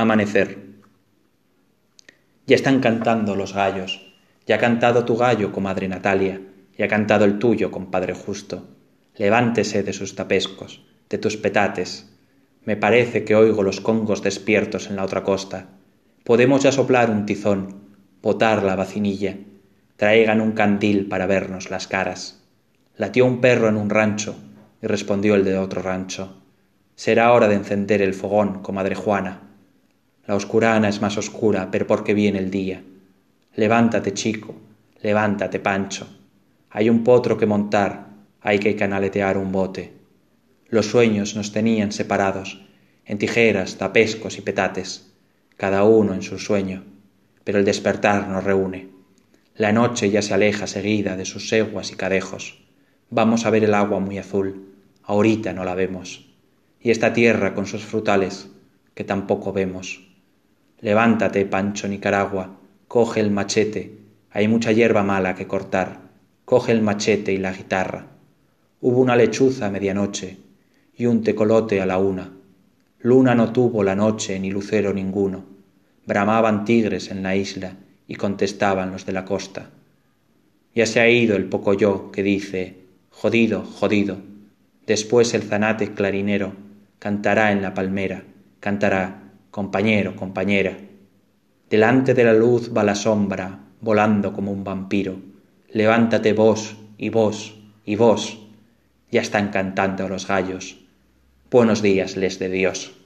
Amanecer. Ya están cantando los gallos. Ya ha cantado tu gallo, comadre Natalia, y ha cantado el tuyo, compadre justo. Levántese de sus tapescos, de tus petates. Me parece que oigo los congos despiertos en la otra costa. Podemos ya soplar un tizón, potar la vacinilla. Traigan un candil para vernos las caras. Latió un perro en un rancho, y respondió el de otro rancho. Será hora de encender el fogón, comadre Juana la oscurana es más oscura, pero porque viene el día. Levántate, chico, levántate, Pancho. Hay un potro que montar, hay que canaletear un bote. Los sueños nos tenían separados, en tijeras, tapescos y petates, cada uno en su sueño, pero el despertar nos reúne. La noche ya se aleja seguida de sus seguas y cadejos. Vamos a ver el agua muy azul, ahorita no la vemos. Y esta tierra con sus frutales, que tampoco vemos. Levántate, Pancho Nicaragua, coge el machete, hay mucha hierba mala que cortar, coge el machete y la guitarra. Hubo una lechuza a medianoche y un tecolote a la una. Luna no tuvo la noche ni lucero ninguno. Bramaban tigres en la isla y contestaban los de la costa. Ya se ha ido el poco yo que dice, jodido, jodido. Después el zanate clarinero cantará en la palmera, cantará compañero, compañera. Delante de la luz va la sombra, volando como un vampiro. Levántate vos y vos y vos. Ya están cantando los gallos. Buenos días les de Dios.